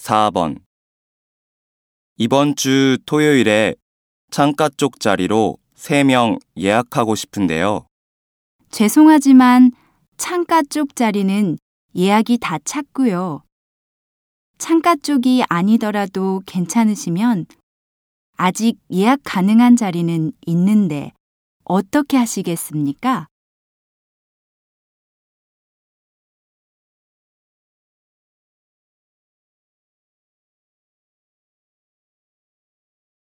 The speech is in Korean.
4번 이번 주 토요일에 창가 쪽 자리로 3명 예약하고 싶은데요. 죄송하지만 창가 쪽 자리는 예약이 다 찼고요. 창가 쪽이 아니더라도 괜찮으시면 아직 예약 가능한 자리는 있는데 어떻게 하시겠습니까?